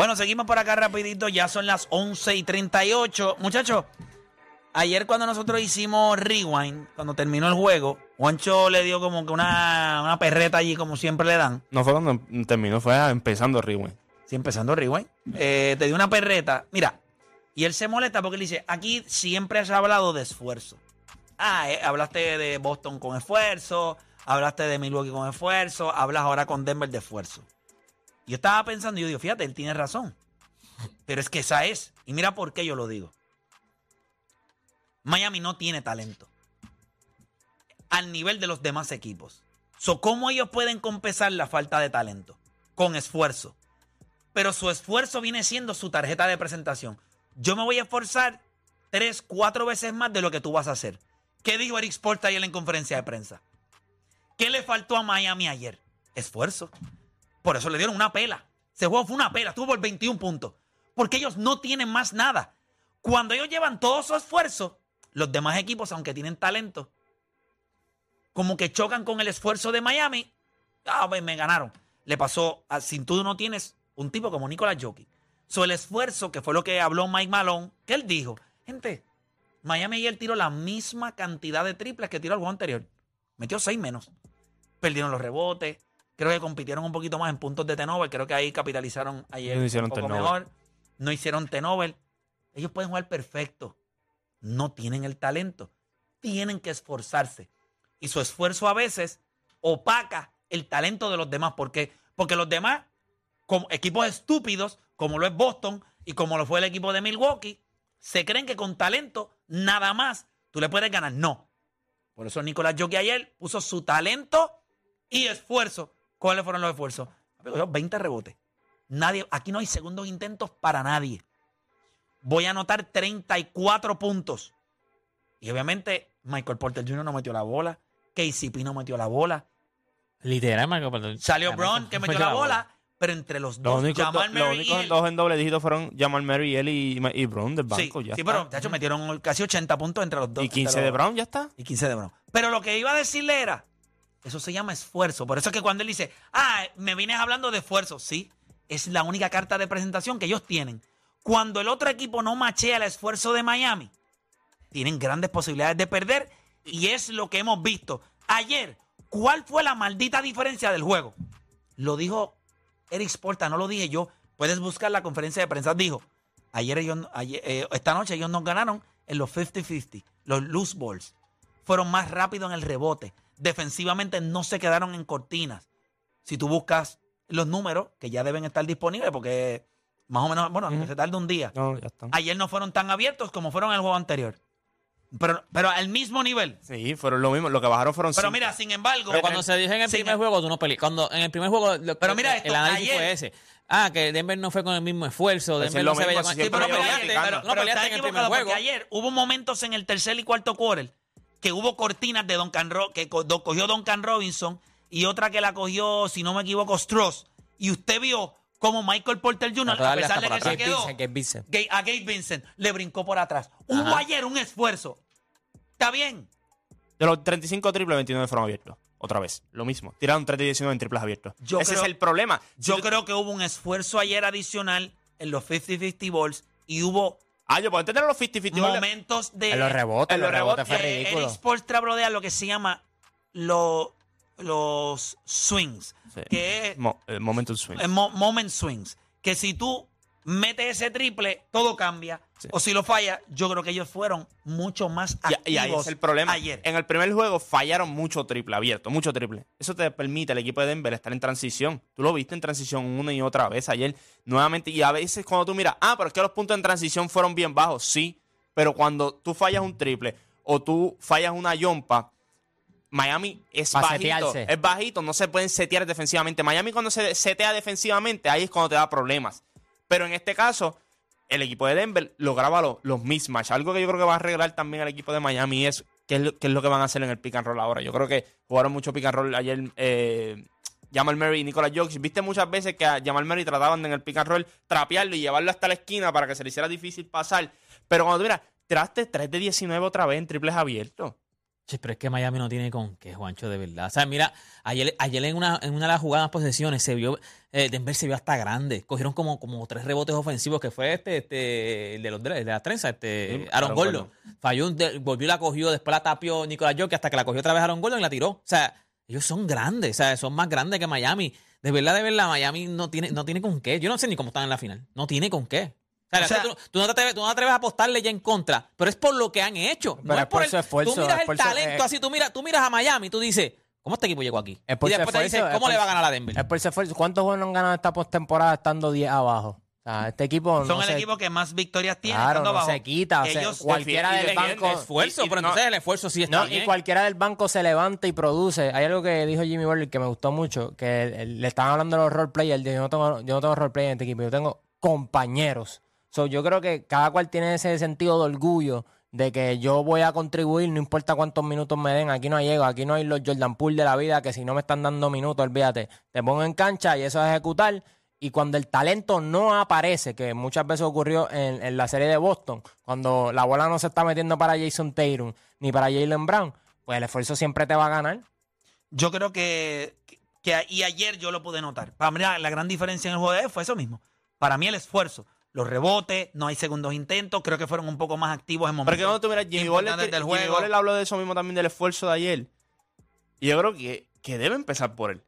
Bueno, seguimos por acá rapidito, ya son las 11 y 38. Muchachos, ayer cuando nosotros hicimos Rewind, cuando terminó el juego, Juancho le dio como que una, una perreta allí, como siempre le dan. No fue cuando terminó, fue empezando Rewind. Sí, empezando Rewind. Eh, te dio una perreta. Mira, y él se molesta porque él dice, aquí siempre has hablado de esfuerzo. Ah, eh, hablaste de Boston con esfuerzo, hablaste de Milwaukee con esfuerzo, hablas ahora con Denver de esfuerzo. Yo estaba pensando yo digo, fíjate, él tiene razón. Pero es que esa es. Y mira por qué yo lo digo. Miami no tiene talento. Al nivel de los demás equipos. So, ¿Cómo ellos pueden compensar la falta de talento? Con esfuerzo. Pero su esfuerzo viene siendo su tarjeta de presentación. Yo me voy a esforzar tres, cuatro veces más de lo que tú vas a hacer. ¿Qué dijo Eric Sport ayer en conferencia de prensa? ¿Qué le faltó a Miami ayer? Esfuerzo. Por eso le dieron una pela. Ese juego fue una pela, estuvo por 21 puntos. Porque ellos no tienen más nada. Cuando ellos llevan todo su esfuerzo, los demás equipos, aunque tienen talento, como que chocan con el esfuerzo de Miami. Ah, pues me ganaron. Le pasó, a, si tú no tienes un tipo como Nicolás Jockey. So, el esfuerzo, que fue lo que habló Mike Malone, que él dijo, gente, Miami ayer tiró la misma cantidad de triples que tiró el juego anterior. Metió seis menos. Perdieron los rebotes, Creo que compitieron un poquito más en puntos de Tenover. Creo que ahí capitalizaron ayer No hicieron un poco mejor. No hicieron Tenover. Ellos pueden jugar perfecto. No tienen el talento. Tienen que esforzarse. Y su esfuerzo a veces opaca el talento de los demás. ¿Por qué? Porque los demás, como equipos estúpidos, como lo es Boston y como lo fue el equipo de Milwaukee, se creen que con talento nada más tú le puedes ganar. No. Por eso Nicolás Jockey ayer puso su talento y esfuerzo. ¿Cuáles fueron los esfuerzos? Amigo, 20 rebotes. Nadie, aquí no hay segundos intentos para nadie. Voy a anotar 34 puntos. Y obviamente Michael Porter Jr. no metió la bola. KCP no metió la bola. Literal, Marco. pero- Salió Brown que metió la bola. Pero entre los Los dos, únicos, Jamal do- los y únicos él- dos en doble dígito fueron Jamal Murray y él y, y Brown del Sí, banco. ya sí está. pero de hecho metieron casi 80 puntos entre los dos. Y entre 15 de los- Brown, ya está. Y 15 de Brown. Pero lo que iba a decirle era, eso se llama esfuerzo. Por eso es que cuando él dice, ah, me vienes hablando de esfuerzo, sí, es la única carta de presentación que ellos tienen. Cuando el otro equipo no machea el esfuerzo de Miami, tienen grandes posibilidades de perder y es lo que hemos visto. Ayer, ¿cuál fue la maldita diferencia del juego? Lo dijo Eric Sporta, no lo dije yo. Puedes buscar la conferencia de prensa. Dijo, ayer ellos, ayer, eh, esta noche ellos nos ganaron en los 50-50, los loose balls. Fueron más rápidos en el rebote. Defensivamente no se quedaron en cortinas. Si tú buscas los números, que ya deben estar disponibles, porque más o menos, bueno, Ujú. se tarda un día. No, ya está. Ayer no fueron tan abiertos como fueron en el juego anterior. Pero, pero al mismo nivel. Sí, fueron lo mismo. Lo que bajaron fueron Pero cinco. mira, sin embargo. Pero cuando se dijo en el primer juego, tú no peleas. Cuando en el primer juego, lo- Pero mira el análisis ayer- fue ese. Ah, que Denver no fue con el mismo esfuerzo. Pues Denver es no lo se veía mismo, con si Sí, pero, pero, pero, No peleaste en el porque ayer hubo momentos en el tercer y cuarto quarter que hubo cortinas de Duncan Ro que cogió Duncan Robinson y otra que la cogió, si no me equivoco, Stross. Y usted vio cómo Michael Porter Jr., a pesar de que se quedó, Vincent, a Gabe Vincent le brincó por atrás. Hubo Ajá. ayer un esfuerzo. Está bien. De los 35 triples, 29 fueron abiertos. Otra vez, lo mismo. Tiraron 3 de 19 en triples abiertos. Yo Ese creo- es el problema. Yo creo que hubo un esfuerzo ayer adicional en los 50-50 balls y hubo Ah, yo puedo entender los 50-50. momentos de... En los rebotes, en los los rebotes fue Eh, ridículo. Eric Spoelstra brodea lo que se llama lo- los swings, Sí. que es Mo- eh, momentum swing. eh, mo- moment swings, que si tú metes ese triple, todo cambia, Sí. o si lo falla, yo creo que ellos fueron mucho más Y, activos y ahí es el problema. ayer. En el primer juego fallaron mucho triple abierto, mucho triple. Eso te permite al equipo de Denver estar en transición. Tú lo viste en transición una y otra vez ayer, nuevamente. Y a veces cuando tú miras, ah, pero es que los puntos en transición fueron bien bajos. Sí, pero cuando tú fallas un triple o tú fallas una yompa, Miami es Pa' bajito. setearse. Es bajito, no se pueden setear defensivamente. Miami cuando se setea defensivamente, ahí es cuando te da problemas. Pero en este caso, el equipo de Denver lograba lo- los mismatch. Algo que yo creo que va a arreglar también el equipo de Miami es qué es, lo, qué es lo que van a hacer en el pick and roll ahora. Yo creo que jugaron mucho pick and roll ayer. Eh, Jamal Murray y Nicolas Jokic. Viste muchas veces que a Jamal Murray trataban de en el pick and roll trapearlo y llevarlo hasta la esquina para que se le hiciera difícil pasar. Pero cuando tú miras, traste 3 de 19 otra vez en triples abiertos. Che, pero es que Miami no tiene con qué, Juancho, de verdad. O sea, mira, ayer, ayer en, una, en una de las jugadas posesiones se vio, eh, Denver se vio hasta grande. Cogieron como, como tres rebotes ofensivos, que fue este, este, el de los de la trenza, este, Sí, Aaron Aaron Gordon. Gordon. Falló, un volvió y la cogió, después la tapió Nicolás Jokic hasta que la cogió otra vez Aaron Gordon y la tiró. O sea, ellos son grandes, o sea, son más grandes que Miami. De verdad, de verdad, Miami no tiene, no tiene con qué. Yo no sé ni cómo están en la final. No tiene con qué. O sea, O sea- tú, tú no te atreves, tú no te atreves a apostarle ya en contra, pero es por lo que han hecho. no Pero es es por el, su esfuerzo, Tú miras es el talento eh, así, tú miras, tú miras a Miami y tú dices, ¿cómo este equipo llegó aquí? Es por y después te esfuerzo, dices, es ¿cómo por le va a ganar a Denver? Es por ese esfuerzo. ¿Cuántos juegos no han ganado esta postemporada estando 10 abajo? O sea, este equipo Son no el se, equipo que más victorias tiene. Claro, estando no abajo. se quita. o sea, cualquiera del banco... esfuerzo, y- y pero no- entonces el esfuerzo sí está No, bien. y cualquiera del banco se levanta y produce. Hay algo que dijo Jimmy Butler que me gustó mucho, que le estaban hablando de los roleplayers. Él dijo, Yo no tengo, yo no tengo roleplay en este equipo, yo tengo compañeros. So, yo creo que cada cual tiene ese sentido de orgullo de que yo voy a contribuir, no importa cuántos minutos me den. Aquí no hay ego, aquí no hay los Jordan Poole de la vida que si no me están dando minutos, olvídate, te pongo en cancha y eso es ejecutar. Y cuando el talento no aparece, que muchas veces ocurrió en, en la serie de Boston, cuando la bola no se está metiendo para Jason Tatum ni para Jalen Brown, pues el esfuerzo siempre te va a ganar. Yo creo que, que- y ayer yo lo pude notar. Para mí la, gran diferencia en el juego de fue eso mismo. Para mí el esfuerzo, los rebotes, no hay segundos intentos, creo que fueron un poco más activos en Pero momentos. que cuando tú miras, Jimmy Butler, del Jimmy juego. Butler habló de eso mismo también del esfuerzo de ayer. Y yo creo que, que debe empezar por él.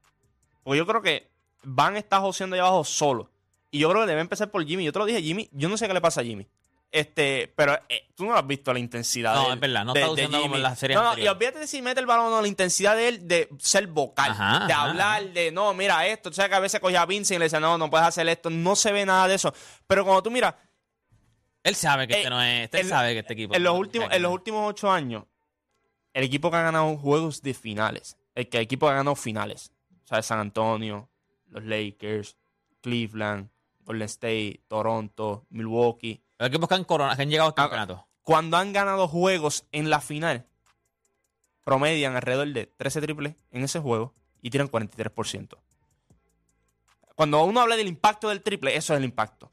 Porque yo creo que Van está joseando ahí abajo solo. Y yo creo que debe empezar por Jimmy. Yo te lo dije, Jimmy. Yo no sé qué le pasa a Jimmy. Este, pero eh, tú no has visto la intensidad No, de él, es verdad, no de- está como en las series No, no, y olvídate de si mete el balón o no, la intensidad de él de ser vocal, Ajá, de ajá, hablar, de no, mira esto. Tú sabes que a veces cogía a Vincent y le decía, no, no puedes hacer esto. No se ve nada de eso. Pero cuando tú miras, Él sabe que Eh, este no es, él en- sabe que este equipo. en los últimos, en los últimos ocho años, el equipo que ha ganado juegos de finales, el, que, el equipo que ha ganado finales, o sea, San Antonio, los Lakers, Cleveland, Golden State, Toronto, Milwaukee, Los equipos que han, corona- que han llegado a Ah, campeonato. cuando han ganado juegos en la final, promedian alrededor de 13 triples en ese juego y tiran 43%. Cuando uno habla del impacto del triple, eso es el impacto.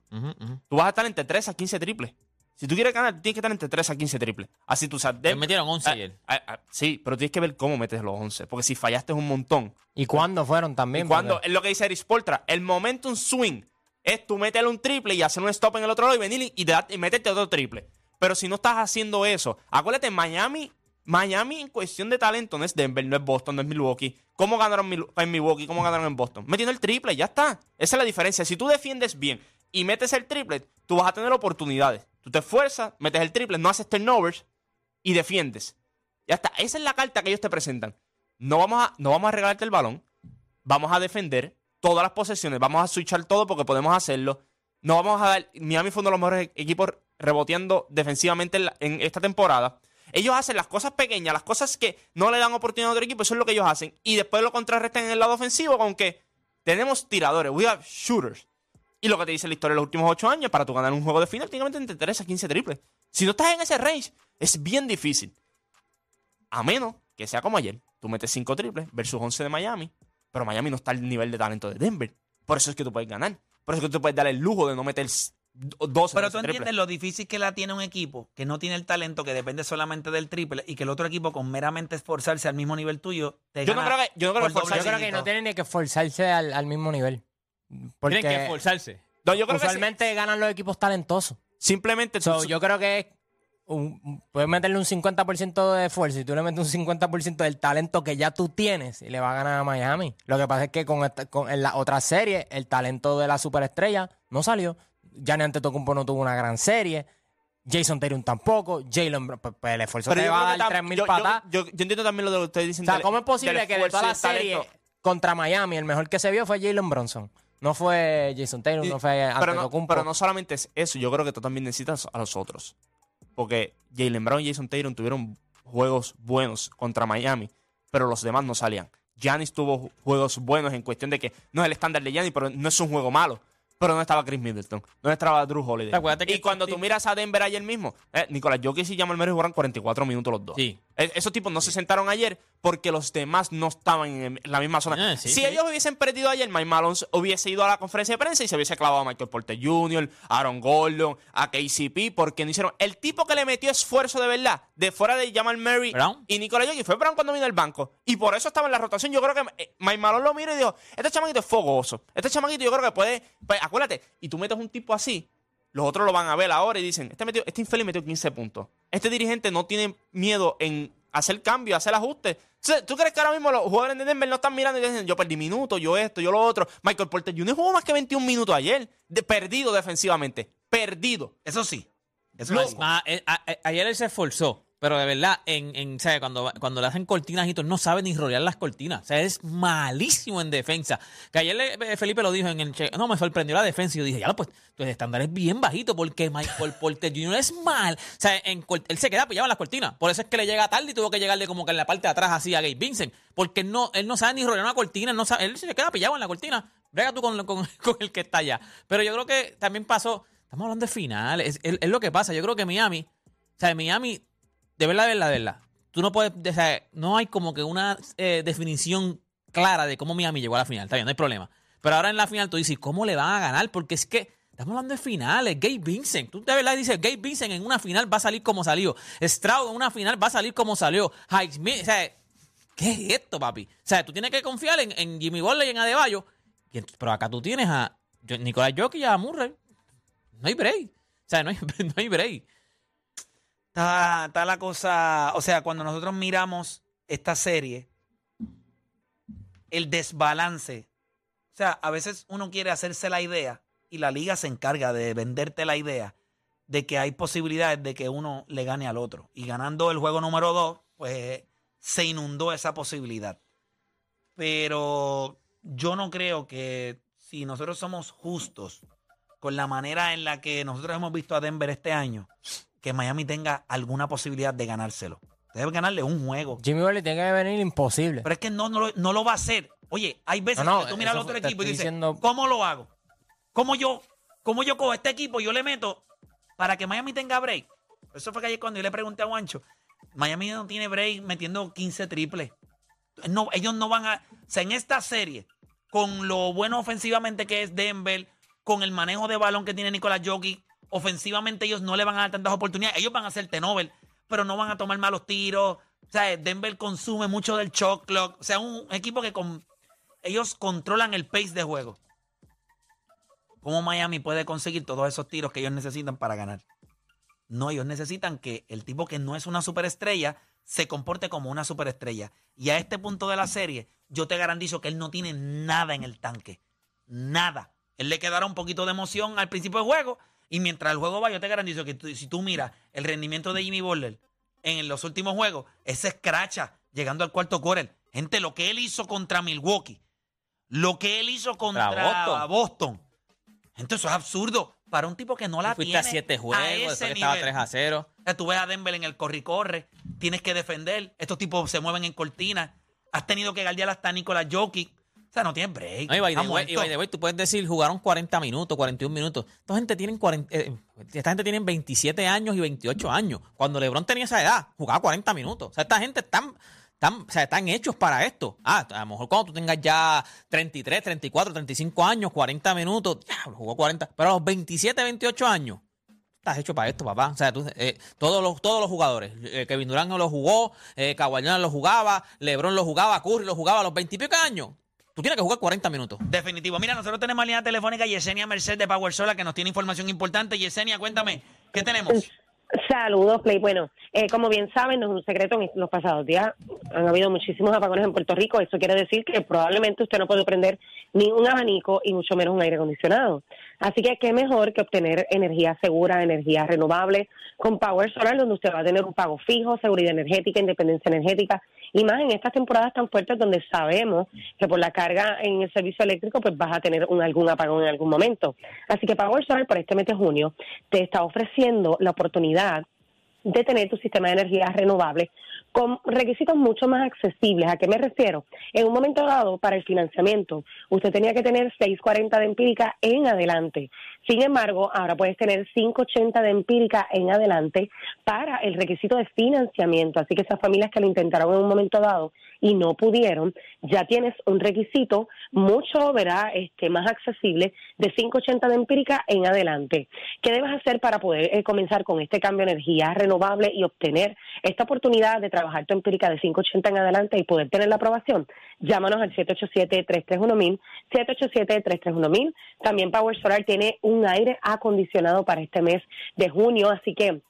Tú vas a estar entre 3 a 15 triples. Si tú quieres ganar, tienes que estar entre 3 a 15 triples. Así tú sabes. Ellos metieron 11 Ah, ayer. ah, sí, pero tienes que ver cómo metes los 11. Porque si fallaste es un montón. ¿Y cuándo fueron también? Y es lo que dice Eris Poltra, el momentum swing es tú meterle un triple y hacer un stop en el otro lado y venir y, meterte otro triple. Pero si no estás haciendo eso, acuérdate, Miami, Miami en cuestión de talento no es Denver, no es Boston, no es Milwaukee. ¿Cómo ganaron en Milwaukee? ¿Cómo ganaron en Boston? Metiendo el triple, ya está. Esa es la diferencia. Si tú defiendes bien y metes el triple, tú vas a tener oportunidades. Tú te esfuerzas, metes el triple, no haces turnovers y defiendes. Ya está. Esa es la carta que ellos te presentan. No vamos a, no vamos a regalarte el balón. Vamos a defender todas las posesiones. Vamos a switchar todo porque podemos hacerlo. No vamos a dar. Miami fue uno de los mejores equipos reboteando defensivamente en, esta temporada. Ellos hacen las cosas pequeñas, las cosas que no le dan oportunidad a otro equipo. Eso es lo que ellos hacen. Y después lo contrarrestan en el lado ofensivo con que tenemos tiradores. We have shooters. Y lo que te dice la historia de los últimos ocho años, para tú ganar un juego de final, tienes que meter entre 3 a 15 triples. Si no estás en ese range, es bien difícil. A menos que sea como ayer. Tú metes 5 triples versus 11 de Miami. Pero Miami no está al nivel de talento de Denver. Por eso es que tú puedes ganar. Por eso es que tú puedes dar el lujo de no meter 12 Pero tú entiendes lo difícil que la tiene un equipo que no tiene el talento, que depende solamente del triple y que el otro equipo con meramente esforzarse al mismo nivel tuyo te Yo no creo que, yo no creo que Yo creo que no tienen ni que esforzarse al, al mismo nivel. Porque Tienen que esforzarse. No, yo creo que usualmente ganan los equipos talentosos. sí. simplemente So, tú- yo creo que es un- puedes meterle un 50% de esfuerzo y tú le metes un 50% del talento que ya tú tienes y le va a ganar a Miami. Lo que pasa es que con, esta- con- en la otra serie el talento de la superestrella no salió. Gianni Antetokounmpo no tuvo una gran serie. Jason Tatum tampoco. Jalen pues, pues, el esfuerzo pero te va a dar tam- 3.000 yo- yo- patas. Yo, yo entiendo también lo que ustedes dicen. O sea, del- ¿cómo es posible que de toda la serie talento? contra Miami el mejor que se vio fue Jalen Bronson? No fue Jason Tatum, no fue pero, no, pero no solamente es eso, yo creo que tú también necesitas a los otros. Porque Jalen Brown y Jason Tatum tuvieron juegos buenos contra Miami, pero los demás no salían. Giannis tuvo juegos buenos en cuestión de que no es el estándar de Giannis, pero no es un juego malo. pero no estaba Chris Middleton, no estaba Drew Holiday. Y cuando tú miras a Denver ayer mismo, eh, Nicolás Jokic y Jamal Murray jugaron 44 minutos los dos. Sí. Eh, Esos tipos no se sentaron ayer porque los demás no estaban en la misma zona. Sí, si sí. ellos hubiesen perdido ayer, Mike Malone hubiese ido a la conferencia de prensa y se hubiese clavado a Michael Porter Jr., a Aaron Gordon, a KCP, porque no hicieron. El tipo que le metió esfuerzo de verdad, de fuera de Jamal Murray Brown. y Nicolás Jokic, fue Brown cuando vino al banco. Y por eso estaba en la rotación. Yo creo que eh, Mike Malone lo miró y dijo: Este chamaquito es fogoso. Este chamaquito yo creo que puede. pues, acuérdate, y tú metes un tipo así, los otros lo van a ver ahora y dicen, este, metió, este infeliz metió 15 puntos. Este dirigente no tiene miedo en hacer cambios, hacer ajustes. Entonces, ¿Tú crees que ahora mismo los jugadores de Denver no están mirando y dicen, yo perdí minutos, yo esto, yo lo otro? Michael Porter Jr. jugó más que 21 minutos ayer, de, perdido defensivamente, perdido. Eso sí. Eso No, sí. Eh, a- a- ayer él se esforzó, pero de verdad, en, en, o sea, cuando, cuando le hacen cortinas y todo, no sabe ni rodear las cortinas. O sea, es malísimo en defensa. Que ayer le- eh, Felipe lo dijo en el che- No, me sorprendió la defensa. Y yo dije, ya, pues, tu estándar es bien bajito porque Michael Porter Jr. es mal. O sea, en, él se queda pillado en las cortinas. Por eso es que le llega tarde y tuvo que llegarle como que en la parte de atrás así a Gabe Vincent. Porque él no, él no sabe ni rodear una cortina. Él, no sabe, él se queda pillado en la cortina. Brega tú con, con- con el que está allá. Pero yo creo que también pasó. Estamos hablando de finales. Es, es- es lo que pasa. Yo creo que Miami. O sea, Miami, de verdad, de verdad, de verdad. Tú no puedes. O sea, no hay como que una eh, definición clara de cómo Miami llegó a la final. Está bien, no hay problema. Pero ahora en la final tú dices, ¿cómo le van a ganar? Porque es que. Estamos hablando de finales. Gabe Vincent. Tú de verdad dices, Gabe Vincent en una final va a salir como salió. Stroud en una final va a salir como salió. O sea, ¿qué es esto, papi? O sea, tú tienes que confiar en, Jimmy Butler y en Adebayo. Pero acá tú tienes a Nicolás Jokic y a Murray. No hay break. O sea, no hay, no hay break. Está, la cosa, o sea, cuando nosotros miramos esta serie, el desbalance, o sea, a veces uno quiere hacerse la idea y la liga se encarga de venderte la idea de que hay posibilidades de que uno le gane al otro. Y ganando el juego número dos, pues se inundó esa posibilidad. Pero yo no creo que si nosotros somos justos con la manera en la que nosotros hemos visto a Denver este año, que Miami tenga alguna posibilidad de ganárselo. Debe ganarle un juego. Jimmy Butler tiene que venir imposible. Pero es que no, no, lo- no lo va a hacer. Oye, hay veces No, no, que tú miras al otro equipo y dices, diciendo- ¿cómo lo hago? ¿Cómo yo, ¿Cómo yo cojo este equipo yo le meto para que Miami tenga break? Eso fue que ayer cuando yo le pregunté a Juancho, Miami no tiene break metiendo 15 triples. No, ellos no van a... O sea, en esta serie, con lo bueno ofensivamente que es Denver, con el manejo de balón que tiene Nicolás Jokic, ofensivamente ellos no le van a dar tantas oportunidades. Ellos van a hacer Tenover, pero no van a tomar malos tiros. O sea, Denver consume mucho del shot clock. O sea, un equipo que ellos controlan el pace de juego. ¿Cómo Miami puede conseguir todos esos tiros que ellos necesitan para ganar? No, ellos necesitan que el tipo que no es una superestrella se comporte como una superestrella. Y a este punto de la serie, yo te garantizo que él no tiene nada en el tanque. Nada. Él le quedará un poquito de emoción al principio del juego. Y mientras el juego va, yo te garantizo que tú- si tú miras el rendimiento de Jimmy Butler en los últimos juegos, ese escracha llegando al cuarto quarter. Gente, lo que él hizo contra Milwaukee, lo que él hizo contra Boston. Boston. Gente, eso es absurdo para un tipo que no la Fuiste tiene a siete juegos, a después ese que estaba nivel. 3 a 0. O sea, tú ves a Denver en el corre y corre, tienes que defender, estos tipos se mueven en cortina, has tenido que guardiar hasta Nicolás Jokic, o sea, no tienes break. No, y by the está way- y muerto. by the way, tú puedes decir, jugaron 40 minutos, 41 minutos. Esta gente tienen 40, eh, esta gente tienen 27 años y 28 años. Cuando LeBron tenía esa edad, jugaba 40 minutos. O sea, esta gente están, están, o sea, están hechos para esto. Ah, a lo mejor cuando tú tengas ya 33, 34, 35 años, 40 minutos, ya, jugó 40. Pero a los 27, 28 años, estás hecho para esto, papá. O sea, tú, eh, todos, los, todos los jugadores. Eh, Kevin Durant no lo jugó, eh, Kawhi lo jugaba, LeBron lo jugaba, Curry lo jugaba a los 20 y pico años. Tú tienes que jugar 40 minutos. Definitivo. Mira, nosotros tenemos línea telefónica Yesenia Merced de Power Solar que nos tiene información importante. Yesenia, cuéntame, ¿qué tenemos? Saludos, Play. Bueno, eh, como bien saben, no es un secreto, en los pasados días han habido muchísimos apagones en Puerto Rico. Eso quiere decir que probablemente usted no puede prender ni un abanico y mucho menos un aire acondicionado. Así que qué mejor que obtener energía segura, energía renovable con Power Solar, donde usted va a tener un pago fijo, seguridad energética, independencia energética y más en estas temporadas tan fuertes donde sabemos que por la carga en el servicio eléctrico pues vas a tener un, algún apagón en algún momento. Así que Power Solar por este mes de junio te está ofreciendo la oportunidad de tener tu sistema de energía renovable con requisitos mucho más accesibles. ¿A qué me refiero? En un momento dado, para el financiamiento, usted tenía que tener 640 de empírica en adelante. Sin embargo, ahora puedes tener 580 de empírica en adelante para el requisito de financiamiento. Así que esas familias que lo intentaron en un momento dado y no pudieron, ya tienes un requisito mucho, ¿verdad?, este, más accesible de 580 de empírica en adelante. ¿Qué debes hacer para poder eh, comenzar con este cambio de energía renovable y obtener esta oportunidad de trabajar tu empírica de 580 en adelante y poder tener la aprobación? Llámanos al 787-331-1000, 787-331-1000. También Power Solar tiene un aire acondicionado para este mes de junio, así que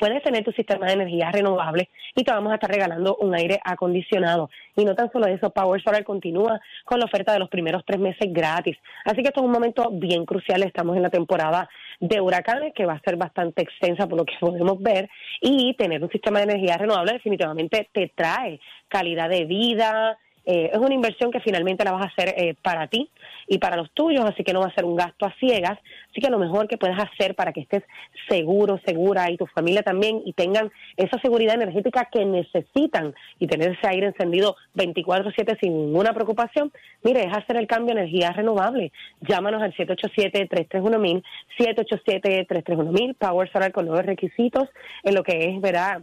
puedes tener tu sistema de energía renovable y te vamos a estar regalando un aire acondicionado. Y no tan solo eso, Power Solar continúa con la oferta de los primeros tres meses gratis. Así que esto es un momento bien crucial. Estamos en la temporada de huracanes que va a ser bastante extensa por lo que podemos ver y tener un sistema de energía renovable definitivamente te trae calidad de vida, eh, es una inversión que finalmente la vas a hacer eh, para ti y para los tuyos, así que no va a ser un gasto a ciegas. Así que lo mejor que puedes hacer para que estés seguro, segura y tu familia también y tengan esa seguridad energética que necesitan y tener ese aire encendido 24/7 sin ninguna preocupación, mire, es hacer el cambio de energía renovable. Llámanos al 787-331-1000, 787-331-1000, Power Solar con nuevos requisitos en lo que es, verá,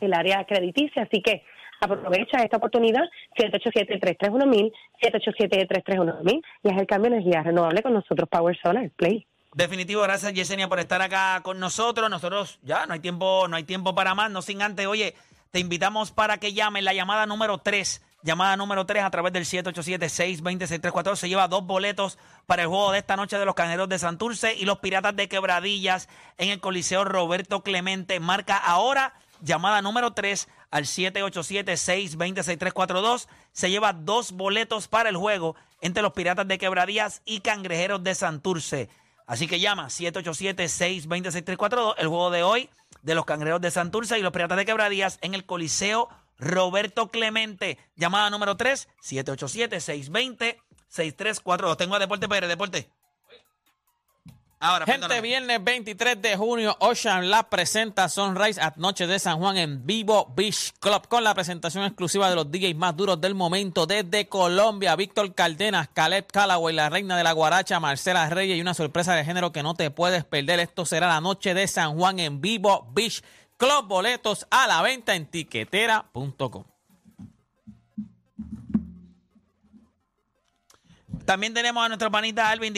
el área crediticia. Así que Aprovecha esta oportunidad, 787-331-1000, 787-331-1000 y haz el cambio de energía renovable con nosotros, Power Solar Play. Definitivo, gracias Yesenia por estar acá con nosotros. Nosotros ya no hay tiempo, no hay tiempo para más, no sin antes, oye, te invitamos para que llames la llamada número 3. Llamada número 3 a través del 787-620-6342. Se lleva dos boletos para el juego de esta noche de los Caneros de Santurce y los Piratas de Quebradillas en el Coliseo Roberto Clemente. Marca ahora llamada número 3 al 787-620-6342. Se lleva dos boletos para el juego entre los Piratas de Quebradías y Cangrejeros de Santurce. Así que llama 787-620-6342. El juego de hoy de los Cangrejeros de Santurce y los Piratas de Quebradías en el Coliseo Roberto Clemente. Llamada número 3, 787-620-6342. Tengo a Deporte Pérez, Deporte. Ahora, Gente, viernes 23 de junio, Ocean Lab presenta Sunrise at Noche de San Juan en Vivo Beach Club con la presentación exclusiva de los DJs más duros del momento desde Colombia. Víctor Caldenas, Caleb Callaway, la reina de la guaracha, Marcela Reyes y una sorpresa de género que no te puedes perder. Esto será la Noche de San Juan en Vivo Beach Club. Boletos a la venta en tiquetera.com. También tenemos a nuestra panita Alvin